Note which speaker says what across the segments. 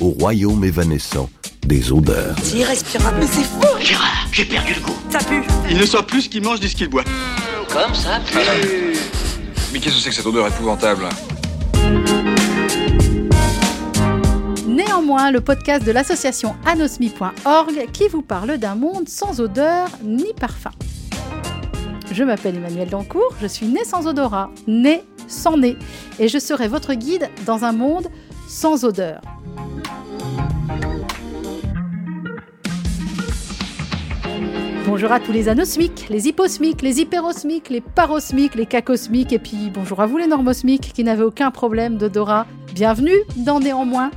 Speaker 1: au royaume évanescent des odeurs.
Speaker 2: C'est irrespirable. Mais c'est fou
Speaker 3: Gérard, j'ai perdu le goût.
Speaker 2: Ça pue
Speaker 4: Il ne soit plus ce qu'il mange ni ce qu'il boit.
Speaker 3: Comme ça
Speaker 5: Mais qu'est-ce que c'est que cette odeur épouvantable?
Speaker 6: Néanmoins, le podcast de l'association anosmi.org qui vous parle d'un monde sans odeur ni parfum. Je m'appelle Emmanuel Dancourt, je suis née sans odorat, née sans nez, et je serai votre guide dans un monde sans odeur. Bonjour à tous les anosmiques, les hyposmiques, les hyperosmiques, les parosmiques, les cacosmiques, et puis bonjour à vous les normosmiques qui n'avaient aucun problème d'odorat. Bienvenue dans Néanmoins.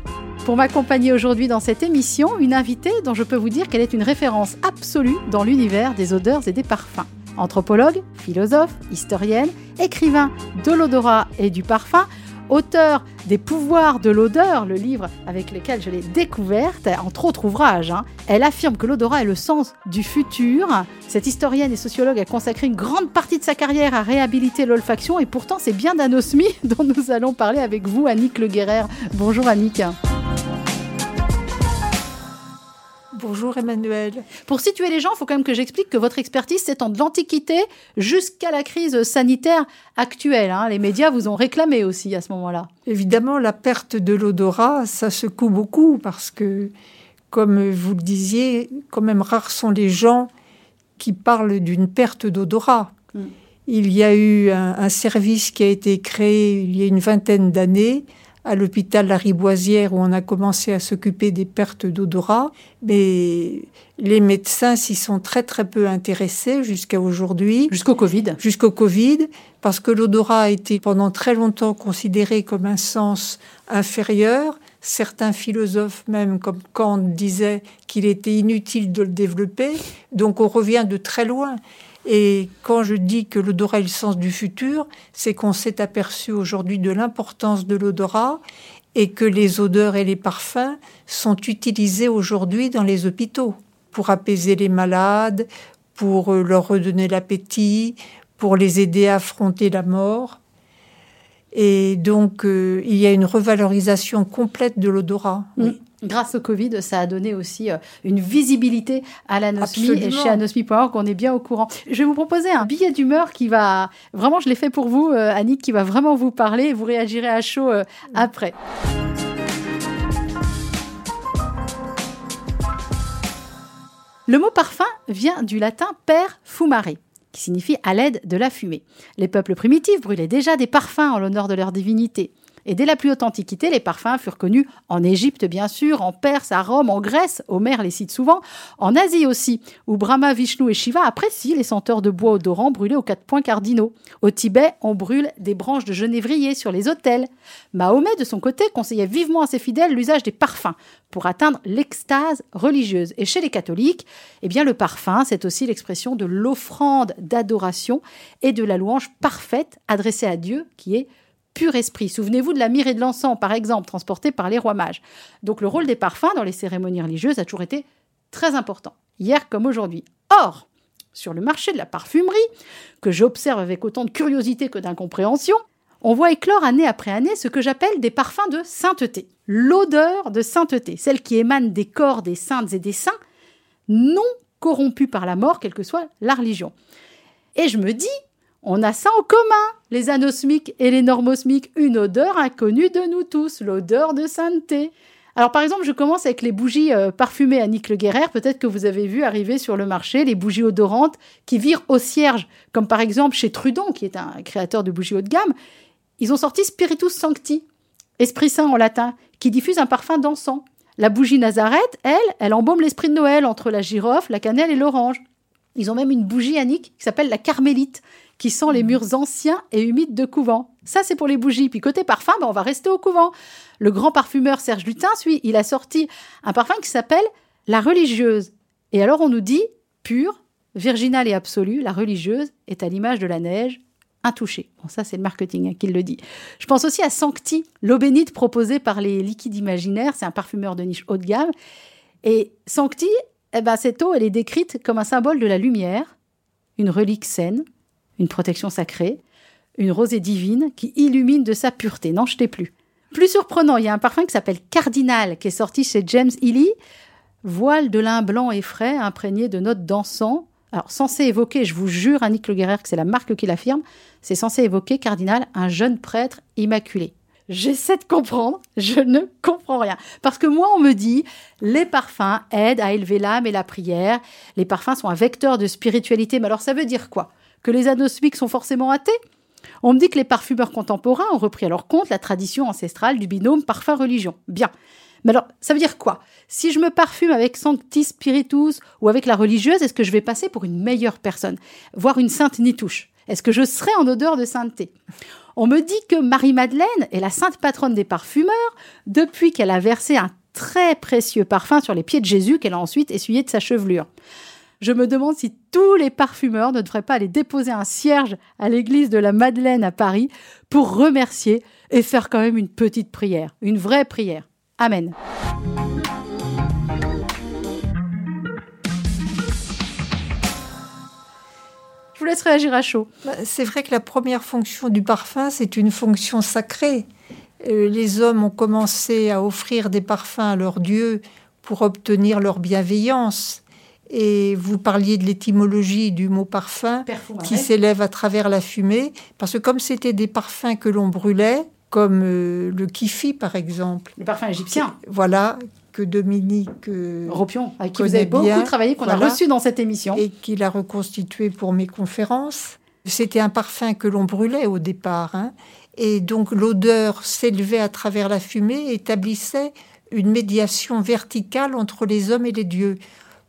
Speaker 6: Pour m'accompagner aujourd'hui dans cette émission, une invitée dont je peux vous dire qu'elle est une référence absolue dans l'univers des odeurs et des parfums. Anthropologue, philosophe, historienne, écrivain de l'odorat et du parfum, auteur des pouvoirs de l'odeur, le livre avec lequel je l'ai découverte, entre autres ouvrages. hein. Elle affirme que l'odorat est le sens du futur. Cette historienne et sociologue a consacré une grande partie de sa carrière à réhabiliter l'olfaction et pourtant c'est bien d'anosmie dont nous allons parler avec vous, Annick Le Guerrer. Bonjour Annick.
Speaker 7: Bonjour Emmanuel.
Speaker 6: Pour situer les gens, il faut quand même que j'explique que votre expertise s'étend de l'Antiquité jusqu'à la crise sanitaire actuelle. hein. Les médias vous ont réclamé aussi à ce moment-là.
Speaker 7: Évidemment, la perte de l'odorat, ça secoue beaucoup parce que, comme vous le disiez, quand même rares sont les gens qui parlent d'une perte d'odorat.
Speaker 6: Mm.
Speaker 7: Il y a eu un, un service qui a été créé il y a une vingtaine d'années à l'hôpital Lariboisière où on a commencé à s'occuper des pertes d'odorat, mais les médecins s'y sont très très peu intéressés jusqu'à aujourd'hui.
Speaker 6: Jusqu'au Covid.
Speaker 7: jusqu'au Covid, parce que l'odorat a été pendant très longtemps considéré comme un sens inférieur. Certains philosophes, même comme Kant, disaient qu'il était inutile de le développer. Donc on revient de très loin. Et quand je dis que l'odorat est le sens du futur, c'est qu'on s'est aperçu aujourd'hui de l'importance de l'odorat et que les odeurs et les parfums sont utilisés aujourd'hui dans les hôpitaux pour apaiser les malades, pour euh, leur redonner l'appétit, pour les aider à affronter la mort. Et donc, euh, il y a une revalorisation complète de l'odorat.
Speaker 6: Mm.
Speaker 7: Oui.
Speaker 6: Grâce au Covid, ça a donné aussi euh, une visibilité à l'anosmie et chez anosmie.org, on est bien au courant. Je vais vous proposer un billet d'humeur qui va, vraiment, je l'ai fait pour vous, euh, Annick, qui va vraiment vous parler et vous réagirez à chaud euh, après. Le mot parfum vient du latin per fumare, qui signifie à l'aide de la fumée. Les peuples primitifs brûlaient déjà des parfums en l'honneur de leur divinité. Et dès la plus haute antiquité, les parfums furent connus en Égypte, bien sûr, en Perse, à Rome, en Grèce, Homère les cite souvent, en Asie aussi, où Brahma, Vishnu et Shiva apprécient les senteurs de bois odorant brûlés aux quatre points cardinaux. Au Tibet, on brûle des branches de genévrier sur les autels. Mahomet, de son côté, conseillait vivement à ses fidèles l'usage des parfums pour atteindre l'extase religieuse. Et chez les catholiques, eh bien, le parfum, c'est aussi l'expression de l'offrande d'adoration et de la louange parfaite adressée à Dieu, qui est pur esprit. Souvenez-vous de la myrrhe et de l'encens, par exemple, transportés par les rois mages. Donc le rôle des parfums dans les cérémonies religieuses a toujours été très important, hier comme aujourd'hui. Or, sur le marché de la parfumerie, que j'observe avec autant de curiosité que d'incompréhension, on voit éclore année après année ce que j'appelle des parfums de sainteté. L'odeur de sainteté, celle qui émane des corps des saintes et des saints, non corrompus par la mort, quelle que soit la religion. Et je me dis, on a ça en commun, les anosmiques et les normosmiques, une odeur inconnue de nous tous, l'odeur de sainteté. Alors par exemple, je commence avec les bougies euh, parfumées à Nick Le Guerrer. Peut-être que vous avez vu arriver sur le marché les bougies odorantes qui virent au cierge, comme par exemple chez Trudon, qui est un créateur de bougies haut de gamme. Ils ont sorti Spiritus Sancti, Esprit Saint en latin, qui diffuse un parfum d'encens. La bougie Nazareth, elle, elle embaume l'esprit de Noël entre la girofle, la cannelle et l'orange. Ils ont même une bougie Annick qui s'appelle la Carmélite, qui sent les murs anciens et humides de couvent. Ça, c'est pour les bougies. Puis côté parfum, ben, on va rester au couvent. Le grand parfumeur Serge Lutin, lui, il a sorti un parfum qui s'appelle la religieuse. Et alors, on nous dit, pure, virginale et absolue, la religieuse est à l'image de la neige, intouchée. Bon, ça, c'est le marketing hein, qui le dit. Je pense aussi à Sancti, l'eau bénite proposée par les liquides imaginaires. C'est un parfumeur de niche haut de gamme. Et Sancti, eh ben, cette eau, elle est décrite comme un symbole de la lumière, une relique saine, une protection sacrée, une rosée divine qui illumine de sa pureté. N'en jetez plus. Plus surprenant, il y a un parfum qui s'appelle Cardinal, qui est sorti chez James Healy. Voile de lin blanc et frais, imprégné de notes d'encens. Alors, censé évoquer, je vous jure, Annick Le Guerrer, que c'est la marque qui l'affirme, c'est censé évoquer, Cardinal, un jeune prêtre immaculé. J'essaie de comprendre, je ne comprends rien. Parce que moi, on me dit, les parfums aident à élever l'âme et la prière. Les parfums sont un vecteur de spiritualité. Mais alors, ça veut dire quoi? Que les anosmiques sont forcément athées On me dit que les parfumeurs contemporains ont repris à leur compte la tradition ancestrale du binôme parfum-religion. Bien. Mais alors, ça veut dire quoi? Si je me parfume avec Sancti Spiritus ou avec la religieuse, est-ce que je vais passer pour une meilleure personne Voire une sainte nitouche? Est-ce que je serai en odeur de sainteté? On me dit que Marie-Madeleine est la sainte patronne des parfumeurs depuis qu'elle a versé un très précieux parfum sur les pieds de Jésus qu'elle a ensuite essuyé de sa chevelure. Je me demande si tous les parfumeurs ne devraient pas aller déposer un cierge à l'église de la Madeleine à Paris pour remercier et faire quand même une petite prière, une vraie prière. Amen. Je vous laisse réagir à chaud.
Speaker 7: Bah, c'est vrai que la première fonction du parfum, c'est une fonction sacrée. Euh, les hommes ont commencé à offrir des parfums à leurs dieux pour obtenir leur bienveillance. Et vous parliez de l'étymologie du mot parfum qui s'élève à travers la fumée, parce que comme c'était des parfums que l'on brûlait, comme euh, le kifi par exemple.
Speaker 6: Les parfums égyptiens.
Speaker 7: Voilà, que Dominique euh,
Speaker 6: Ropion, avec qui vous avez beaucoup travaillé, qu'on a reçu dans cette émission.
Speaker 7: Et qu'il a reconstitué pour mes conférences. C'était un parfum que l'on brûlait au départ. Hein. et donc l'odeur s'élevait à travers la fumée et établissait une médiation verticale entre les hommes et les dieux.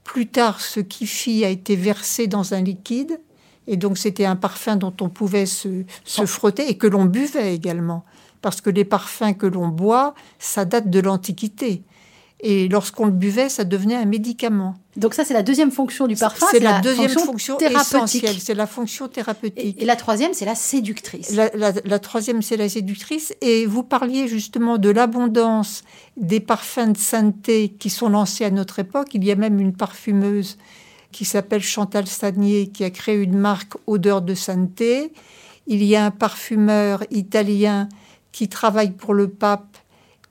Speaker 7: Plus tard, ce kifi a été versé dans un liquide. Et donc c'était un parfum dont on pouvait se, se frotter et que l'on buvait également. Parce que les parfums que l'on boit, ça date de l'Antiquité. Et lorsqu'on le buvait, ça devenait un médicament.
Speaker 6: Donc ça, c'est la deuxième fonction du parfum.
Speaker 7: C'est la, deuxième fonction, essentielle. C'est la fonction thérapeutique.
Speaker 6: Et, la troisième, c'est la séductrice.
Speaker 7: La, troisième, c'est la séductrice. Et vous parliez justement de l'abondance des parfums de sainteté qui sont lancés à notre époque. Il y a même une parfumeuse qui s'appelle Chantal Stanier qui a créé une marque odeur de sainteté. Il y a un parfumeur italien qui travaille pour le pape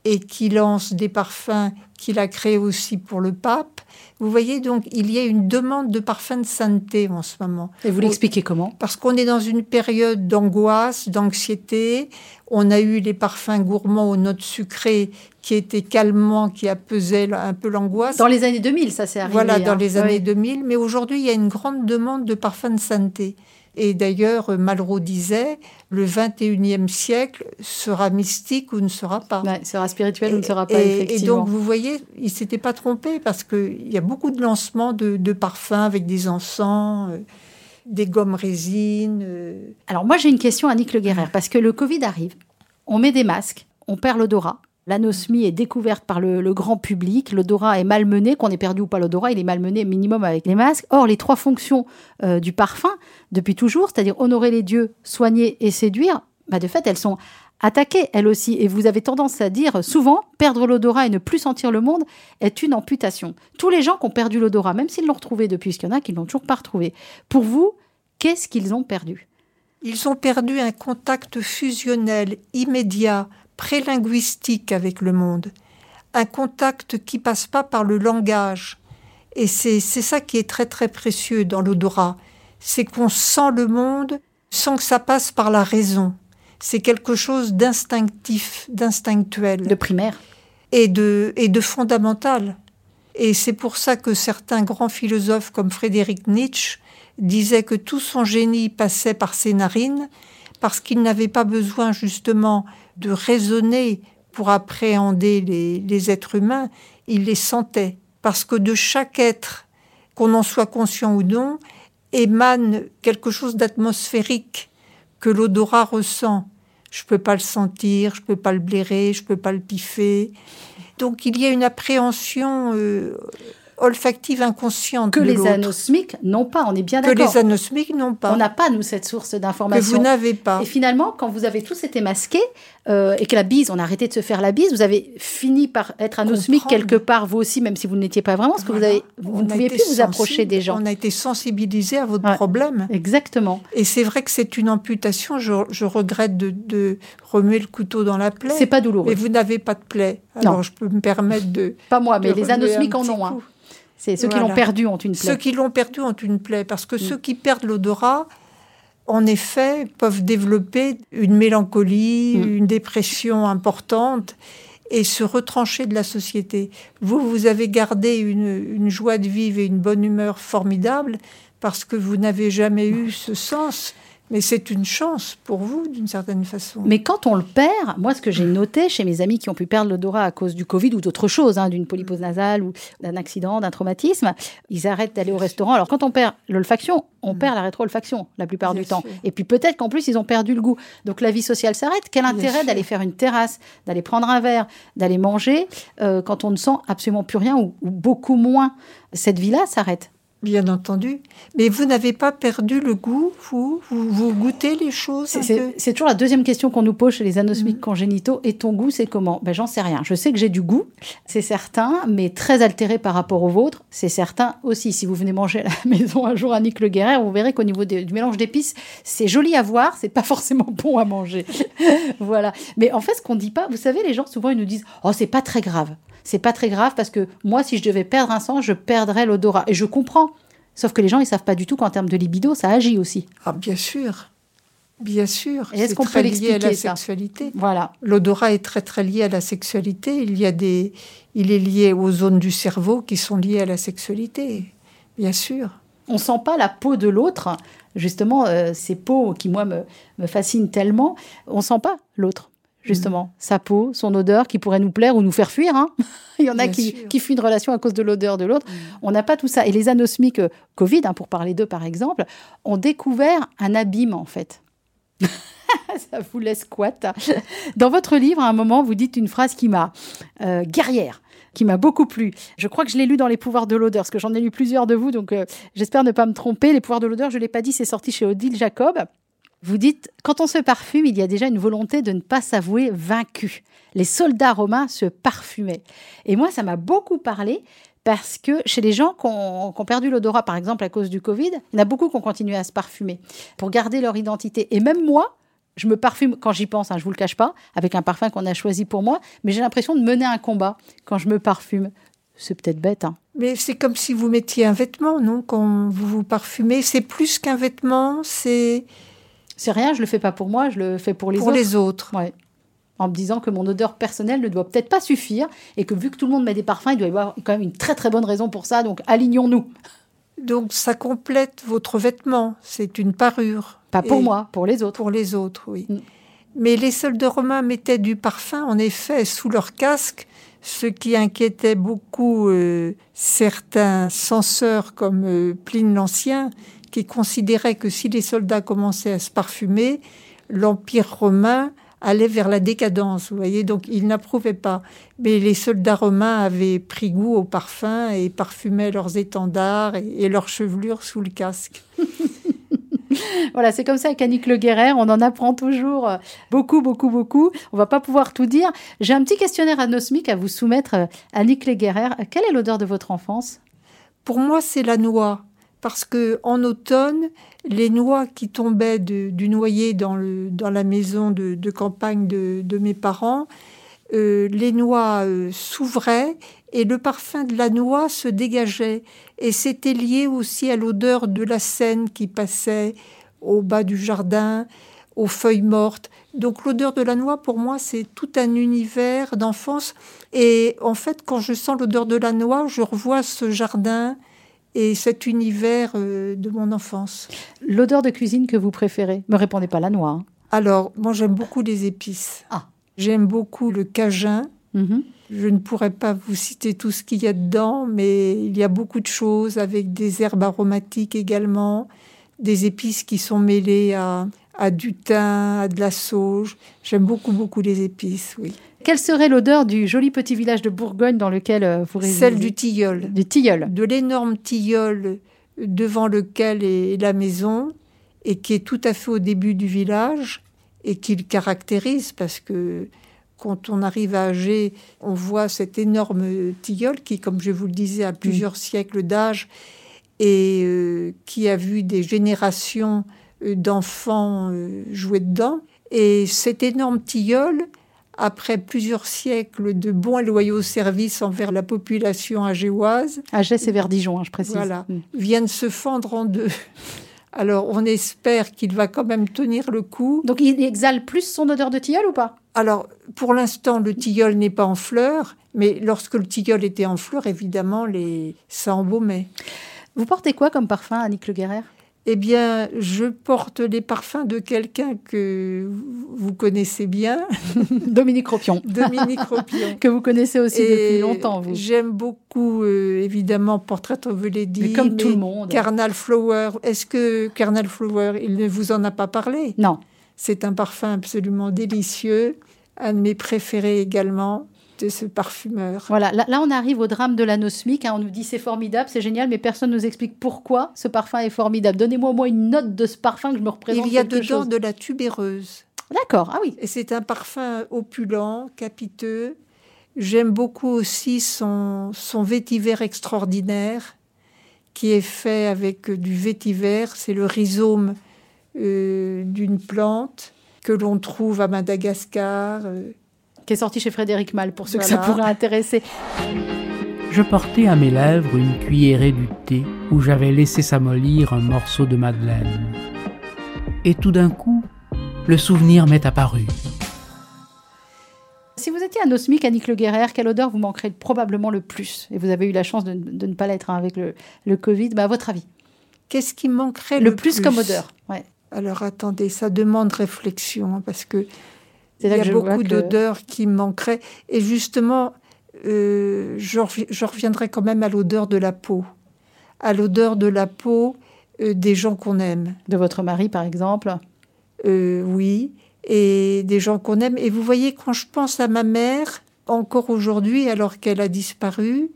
Speaker 7: et qui lance des parfums qu'il a créés aussi pour le pape. Vous voyez donc, il y a une demande de parfums de sainteté en ce moment.
Speaker 6: Et vous l'expliquez comment?
Speaker 7: Parce qu'on est dans une période d'angoisse, d'anxiété. On a eu les parfums gourmands aux notes sucrées qui étaient calmants, qui apaisaient un peu l'angoisse.
Speaker 6: Dans les années 2000, ça s'est arrivé.
Speaker 7: Voilà, dans hein. les années 2000. Mais aujourd'hui, il y a une grande demande de parfums de sainteté. Et d'ailleurs, Malraux disait, le 21e siècle sera mystique ou ne sera pas.
Speaker 6: sera spirituel ou ne sera pas,
Speaker 7: et, Et donc, vous voyez, il ne s'était pas trompé parce qu'il y a beaucoup de lancements de, parfums avec des encens, euh, des gommes résines. Euh.
Speaker 6: Alors moi, j'ai une question à Nick Le Guerrer, parce que le Covid arrive, on met des masques, on perd l'odorat, L'anosmie est découverte par le, grand public, l'odorat est malmené, qu'on ait perdu ou pas l'odorat, il est malmené minimum avec les masques. Or, les trois fonctions euh, du parfum, depuis toujours, c'est-à-dire honorer les dieux, soigner et séduire, bah de fait, elles sont attaquées, elles aussi. Et vous avez tendance à dire souvent, perdre l'odorat et ne plus sentir le monde est une amputation. Tous les gens qui ont perdu l'odorat, même s'ils l'ont retrouvé depuis, ce qu'il y en a qui ne l'ont toujours pas retrouvé, pour vous, qu'est-ce qu'ils ont perdu?
Speaker 7: Ils ont perdu un contact fusionnel immédiat prélinguistique avec le monde, un contact qui passe pas par le langage. Et c'est ça qui est très très précieux dans l'odorat, c'est qu'on sent le monde sans que ça passe par la raison. C'est quelque chose d'instinctif, d'instinctuel.
Speaker 6: De primaire.
Speaker 7: Et de, et de fondamental. Et c'est pour ça que certains grands philosophes comme Frédéric Nietzsche disaient que tout son génie passait par ses narines, parce qu'il n'avait pas besoin justement de raisonner pour appréhender les, êtres humains, il les sentait. Parce que de chaque être, qu'on en soit conscient ou non, émane quelque chose d'atmosphérique que l'odorat ressent. Je ne peux pas le sentir, je ne peux pas le blairer, je ne peux pas le piffer. Donc il y a une appréhension euh, olfactive inconsciente
Speaker 6: que
Speaker 7: de
Speaker 6: les anosmiques n'ont pas. On est bien
Speaker 7: que
Speaker 6: d'accord.
Speaker 7: les anosmiques n'ont pas.
Speaker 6: On n'a pas, nous, cette source
Speaker 7: que
Speaker 6: d'information.
Speaker 7: vous n'avez pas.
Speaker 6: Et finalement, quand vous avez tous été masqués euh, et que la bise, on a arrêté de se faire la bise, vous avez fini par être anosmique
Speaker 7: Comprendre.
Speaker 6: quelque part, vous aussi, même si vous ne l'étiez pas vraiment, parce que vous, avez, vous
Speaker 7: On
Speaker 6: ne
Speaker 7: a
Speaker 6: pouviez plus vous approcher des gens.
Speaker 7: On a été sensibilisé à votre
Speaker 6: Ouais.
Speaker 7: problème.
Speaker 6: Exactement.
Speaker 7: Et c'est vrai que c'est une amputation. Je, je regrette de, de remuer le couteau dans la plaie.
Speaker 6: C'est pas douloureux.
Speaker 7: Mais vous n'avez pas de plaie. Alors je peux me permettre de.
Speaker 6: Pas moi, mais les anosmiques en ont. hein. C'est ceux qui l'ont perdu ont une
Speaker 7: Ceux
Speaker 6: plaie.
Speaker 7: qui l'ont perdu ont une plaie. Parce
Speaker 6: Mm.
Speaker 7: que ceux qui perdent l'odorat, en effet, peuvent développer une mélancolie,
Speaker 6: Mm.
Speaker 7: une dépression importante et se retrancher de la société. Vous, vous avez gardé une, une joie de vivre et une bonne humeur formidable parce que vous n'avez jamais eu ce sens. Mais c'est une chance pour vous, d'une certaine façon.
Speaker 6: Mais quand on le perd, moi, ce que j'ai noté chez mes amis qui ont pu perdre l'odorat à cause du Covid ou d'autre chose, hein, d'une polypose nasale ou d'un accident, d'un traumatisme, ils arrêtent d'aller au restaurant. Alors, quand on perd l'olfaction, on perd la rétro-olfaction la plupart
Speaker 7: Bien
Speaker 6: du temps. Et puis peut-être qu'en plus, ils ont perdu le goût. Donc, la vie sociale s'arrête. Quel intérêt d'aller faire une terrasse, d'aller prendre un verre, d'aller manger euh, quand on ne sent absolument plus rien ou, ou beaucoup moins? Cette vie-là s'arrête.
Speaker 7: Bien entendu. Mais vous n'avez pas perdu le goût, vous vous, vous goûtez les choses
Speaker 6: C'est- toujours la deuxième question qu'on nous pose chez les anosmiques congénitaux. Et ton goût, c'est comment? Ben, J'en sais rien. Je sais que j'ai du goût, c'est certain, mais très altéré par rapport au vôtre, c'est certain aussi. Si vous venez manger à la maison un jour à Nick Le vous verrez qu'au niveau du mélange d'épices, c'est joli à voir, c'est pas forcément bon à manger. voilà. Mais en fait, ce qu'on dit pas, vous savez, les gens souvent ils nous disent Oh, c'est pas très grave. C'est pas très grave parce que moi, si je devais perdre un sang, je perdrais l'odorat. Et je comprends. Sauf que les gens, ils savent pas du tout qu'en termes de libido, ça agit aussi.
Speaker 7: Ah, bien sûr. Bien sûr.
Speaker 6: Et est-ce qu'on peut
Speaker 7: lié à la
Speaker 6: ça
Speaker 7: sexualité.
Speaker 6: Voilà.
Speaker 7: L'odorat est très très lié à la sexualité. Il y a des, il est lié aux zones du cerveau qui sont liées à la sexualité. Bien sûr.
Speaker 6: on sent pas la peau de l'autre. Justement, euh, ces peaux qui, moi, me, me fascinent tellement, on sent pas l'autre. Justement, sa peau, son odeur qui pourrait nous plaire ou nous faire fuir. hein. Il y en a qui, qui fuient une relation à cause de l'odeur de l'autre. On n'a pas tout ça. Et les anosmiques euh, Covid, hein, pour parler d'eux par exemple, ont découvert un abîme en fait. ça vous laisse quoi Dans votre livre, à un moment, vous dites une phrase qui m'a euh, guerrière qui m'a beaucoup plu. Je crois que je l'ai lu dans Les pouvoirs de l'odeur, parce que j'en ai lu plusieurs de vous, donc euh, j'espère ne pas me tromper. Les pouvoirs de l'odeur, je ne l'ai pas dit, c'est sorti chez Odile Jacob. Vous dites, quand on se parfume, il y a déjà une volonté de ne pas s'avouer vaincu. Les soldats romains se parfumaient. Et moi, ça m'a beaucoup parlé parce que chez les gens qui ont, perdu l'odorat, par exemple, à cause du Covid, il y en a beaucoup qui ont continué à se parfumer pour garder leur identité. Et même moi, je me parfume quand j'y pense, hein, je vous le cache pas, avec un parfum qu'on a choisi pour moi, mais j'ai l'impression de mener un combat quand je me parfume. C'est peut-être bête, hein.
Speaker 7: Mais c'est comme si vous mettiez un vêtement, non? Quand vous vous parfumez, c'est plus qu'un vêtement, c'est
Speaker 6: C'est rien, je le fais pas pour moi, je le fais pour les
Speaker 7: pour
Speaker 6: autres.
Speaker 7: les autres.
Speaker 6: Ouais. En me disant que mon odeur personnelle ne doit peut-être pas suffire et que vu que tout le monde met des parfums, il doit y avoir quand même une très très bonne raison pour ça. Donc alignons-nous.
Speaker 7: Donc ça complète votre vêtement. C'est une parure.
Speaker 6: Pas pour
Speaker 7: Et-
Speaker 6: moi, pour les autres.
Speaker 7: Pour les autres, oui.
Speaker 6: Mm.
Speaker 7: Mais les soldats romains mettaient du parfum, en effet, sous leur casque, ce qui inquiétait beaucoup euh, certains censeurs comme euh, Pline l'Ancien, qui considéraient que si les soldats commençaient à se parfumer, l'Empire romain allait vers la décadence, vous voyez, donc ils n'approuvaient pas. Mais les soldats romains avaient pris goût au parfum et parfumaient leurs étendards et, et leurs chevelures sous le casque.
Speaker 6: Voilà, c'est comme ça avec Annick Le on en apprend toujours beaucoup, beaucoup, beaucoup. On va pas pouvoir tout dire. J'ai un petit questionnaire anosmique à vous soumettre, Annick Le. Quelle est l'odeur de votre enfance?
Speaker 7: Pour moi, c'est la noix. Parce que en automne, les noix qui tombaient du noyer dans, la maison de, campagne de, de mes parents, euh, les noix euh, s'ouvraient et le parfum de la noix se dégageait. Et c'était lié aussi à l'odeur de la Seine qui passait au bas du jardin, aux feuilles mortes. Donc l'odeur de la noix, pour moi, c'est tout un univers d'enfance. Et en fait, quand je sens l'odeur de la noix, je revois ce jardin et cet univers euh, de mon enfance.
Speaker 6: L'odeur de cuisine que vous préférez? Me répondez pas la noix. hein.
Speaker 7: Alors, moi, j'aime beaucoup les épices.
Speaker 6: Ah.
Speaker 7: J'aime beaucoup le cajun.
Speaker 6: Mhm.
Speaker 7: Je ne pourrais pas vous citer tout ce qu'il y a dedans, mais il y a beaucoup de choses avec des herbes aromatiques également, des épices qui sont mêlées à, à du thym, à de la sauge. J'aime beaucoup, beaucoup les épices, oui.
Speaker 6: Quelle serait l'odeur du joli petit village de Bourgogne dans lequel euh, vous résidez?
Speaker 7: Celle du tilleul.
Speaker 6: Du tilleul.
Speaker 7: De l'énorme tilleul devant lequel est la maison et qui est tout à fait au début du village et qui le caractérise parce que quand on arrive à Agé, on voit cet énorme tilleul qui, comme je vous le disais, a plusieurs siècles d'âge et euh, qui a vu des générations euh, d'enfants euh, jouer dedans. Et cet énorme tilleul, après plusieurs siècles de bons et loyaux services envers la population agéoise,
Speaker 6: Agé, c'est vers Dijon, hein, je précise.
Speaker 7: voilà,
Speaker 6: Mm.
Speaker 7: vient de se fendre en deux. Alors, on espère qu'il va quand même tenir le coup.
Speaker 6: Donc il exhale plus son odeur de tilleul ou pas?
Speaker 7: Alors, pour l'instant, le tilleul n'est pas en fleurs, mais lorsque le tilleul était en fleurs, évidemment, les... ça embaumait.
Speaker 6: Vous portez quoi comme parfum, Annick Le Guerrer
Speaker 7: Eh bien, je porte les parfums de quelqu'un que vous connaissez bien,
Speaker 6: Dominique Ropion.
Speaker 7: Dominique Ropion.
Speaker 6: que vous connaissez aussi
Speaker 7: Et
Speaker 6: depuis longtemps, vous.
Speaker 7: J'aime beaucoup, euh, évidemment, Portrait of a Lady.
Speaker 6: Mais comme tout le monde.
Speaker 7: Carnal Flower. Est-ce que Carnal Flower, il ne vous en a pas parlé?
Speaker 6: Non.
Speaker 7: C'est un parfum absolument délicieux, un de mes préférés également de ce parfumeur.
Speaker 6: Voilà, là, là, on arrive au drame de l'anosmique. hein. On nous dit c'est formidable, c'est génial, mais personne ne nous explique pourquoi ce parfum est formidable. Donnez-moi au moins une note de ce parfum que je me représente
Speaker 7: Il y a dedans
Speaker 6: chose.
Speaker 7: de la tubéreuse.
Speaker 6: D'accord, ah oui.
Speaker 7: Et c'est un parfum opulent, capiteux. J'aime beaucoup aussi son, son vétiver extraordinaire, qui est fait avec du vétiver. C'est le rhizome euh, d'une plante que l'on trouve à Madagascar. euh.
Speaker 6: Qui est sorti chez Frédéric Mal, pour ceux que ça pourrait intéresser.
Speaker 2: Je portais à mes lèvres une cuillerée du thé où j'avais laissé s'amollir un morceau de madeleine. Et tout d'un coup, le souvenir m'est apparu.
Speaker 6: Si vous étiez anosmique, Annick Le Guerrer, quelle odeur vous manquerait probablement le plus? Et vous avez eu la chance de, de ne pas l'être hein, avec le, le Covid. Bah, à votre avis?
Speaker 7: Qu'est-ce qui manquerait
Speaker 6: Le,
Speaker 7: le,
Speaker 6: plus, comme odeur. Ouais.
Speaker 7: Alors attendez, ça demande réflexion, hein, parce que il y a beaucoup
Speaker 6: que-
Speaker 7: d'odeurs qui manqueraient. Et justement, euh, je reviendrai quand même à l'odeur de la peau. À l'odeur de la peau euh, des gens qu'on aime.
Speaker 6: De votre mari, par exemple.
Speaker 7: Euh, oui. Et des gens qu'on aime. Et vous voyez, quand je pense à ma mère, encore aujourd'hui, alors qu'elle a disparu,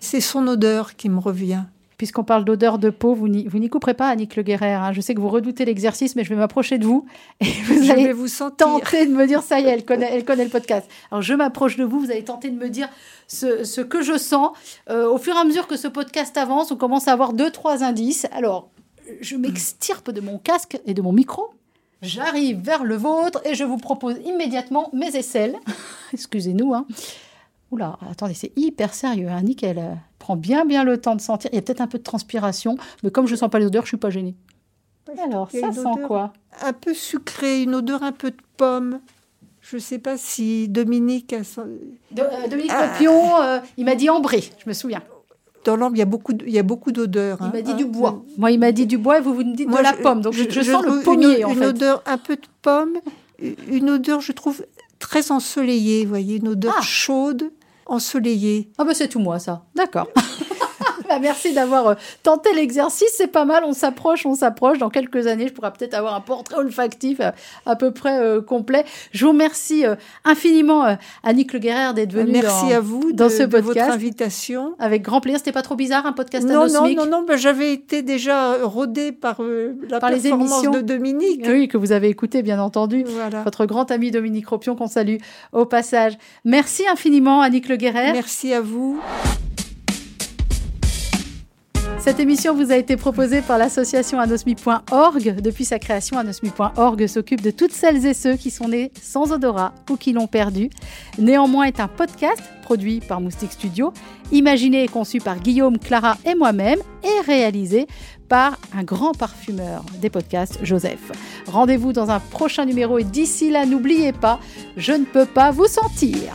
Speaker 7: c'est son odeur qui me revient.
Speaker 6: Puisqu'on parle d'odeur de peau, vous n'y vous n'y couperez pas, Annick Le Guerrer. hein. Je sais que vous redoutez l'exercice, mais je vais m'approcher de vous et vous
Speaker 7: Je
Speaker 6: allez
Speaker 7: vous sentir.
Speaker 6: tenter de me dire ça y est, elle connaît, elle connaît le podcast. Alors je m'approche de vous, vous allez tenter de me dire ce, ce que je sens. Euh, au fur et à mesure que ce podcast avance, on commence à avoir deux, trois indices. Alors, je m'extirpe de mon casque et de mon micro. J'arrive vers le vôtre et je vous propose immédiatement mes aisselles. Excusez-nous. Hein. Oula, attendez, c'est hyper sérieux. Hein. Nick, elle euh, prend bien, bien le temps de sentir. Il y a peut-être un peu de transpiration, mais comme je ne sens pas les odeurs, je suis pas gênée. Alors, ça
Speaker 7: une
Speaker 6: sent quoi?
Speaker 7: Un peu sucré, une odeur un peu de pomme. Je ne sais pas si Dominique a...
Speaker 6: De- euh, Dominique
Speaker 7: Ah.
Speaker 6: Euh, il m'a dit ambré, je me souviens.
Speaker 7: Dans l'ambre, il y a beaucoup, de- il y a beaucoup d'odeurs.
Speaker 6: Il
Speaker 7: hein.
Speaker 6: m'a dit
Speaker 7: Hein,
Speaker 6: du bois. Moi, il m'a dit du bois et vous vous me dites
Speaker 7: Moi,
Speaker 6: de la
Speaker 7: je-
Speaker 6: pomme. Donc, je, je sens le pommier,
Speaker 7: une,
Speaker 6: en
Speaker 7: une
Speaker 6: fait.
Speaker 7: odeur un peu de pomme, une odeur, je trouve, très ensoleillée, vous voyez, une odeur
Speaker 6: Ah.
Speaker 7: chaude, ensoleillée.
Speaker 6: Ah, bah, c'est tout moi, ça. D'accord. Bah, merci d'avoir euh, tenté l'exercice. C'est pas mal. On s'approche, on s'approche. Dans quelques années, je pourrai peut-être avoir un portrait olfactif euh, à peu près euh, complet. Je vous remercie euh, infiniment, euh, Annick Le Guerrer, d'être venue
Speaker 7: Merci
Speaker 6: dans-
Speaker 7: à vous
Speaker 6: dans
Speaker 7: de,
Speaker 6: ce
Speaker 7: de votre
Speaker 6: podcast.
Speaker 7: invitation.
Speaker 6: Avec grand plaisir. C'était pas trop bizarre, un podcast
Speaker 7: Non, non,
Speaker 6: anosmique
Speaker 7: non, non, ben, j'avais été déjà rodée par la
Speaker 6: Par les
Speaker 7: performance
Speaker 6: émissions.
Speaker 7: de Dominique.
Speaker 6: Oui, que vous avez écouté, bien entendu.
Speaker 7: Voilà.
Speaker 6: Votre grand ami Dominique Ropion, qu'on salue au passage. Merci infiniment, Annick Le Guerrer.
Speaker 7: Merci à vous.
Speaker 6: Cette émission vous a été proposée par l'association anosmi.org. Depuis sa création, anosmi.org s'occupe de toutes celles et ceux qui sont nés sans odorat ou qui l'ont perdu. Néanmoins est un podcast produit par Moustique Studio, imaginé et conçu par Guillaume, Clara et moi-même et réalisé par un grand parfumeur des podcasts, Joseph. Rendez-vous dans un prochain numéro et d'ici là, n'oubliez pas, je ne peux pas vous sentir.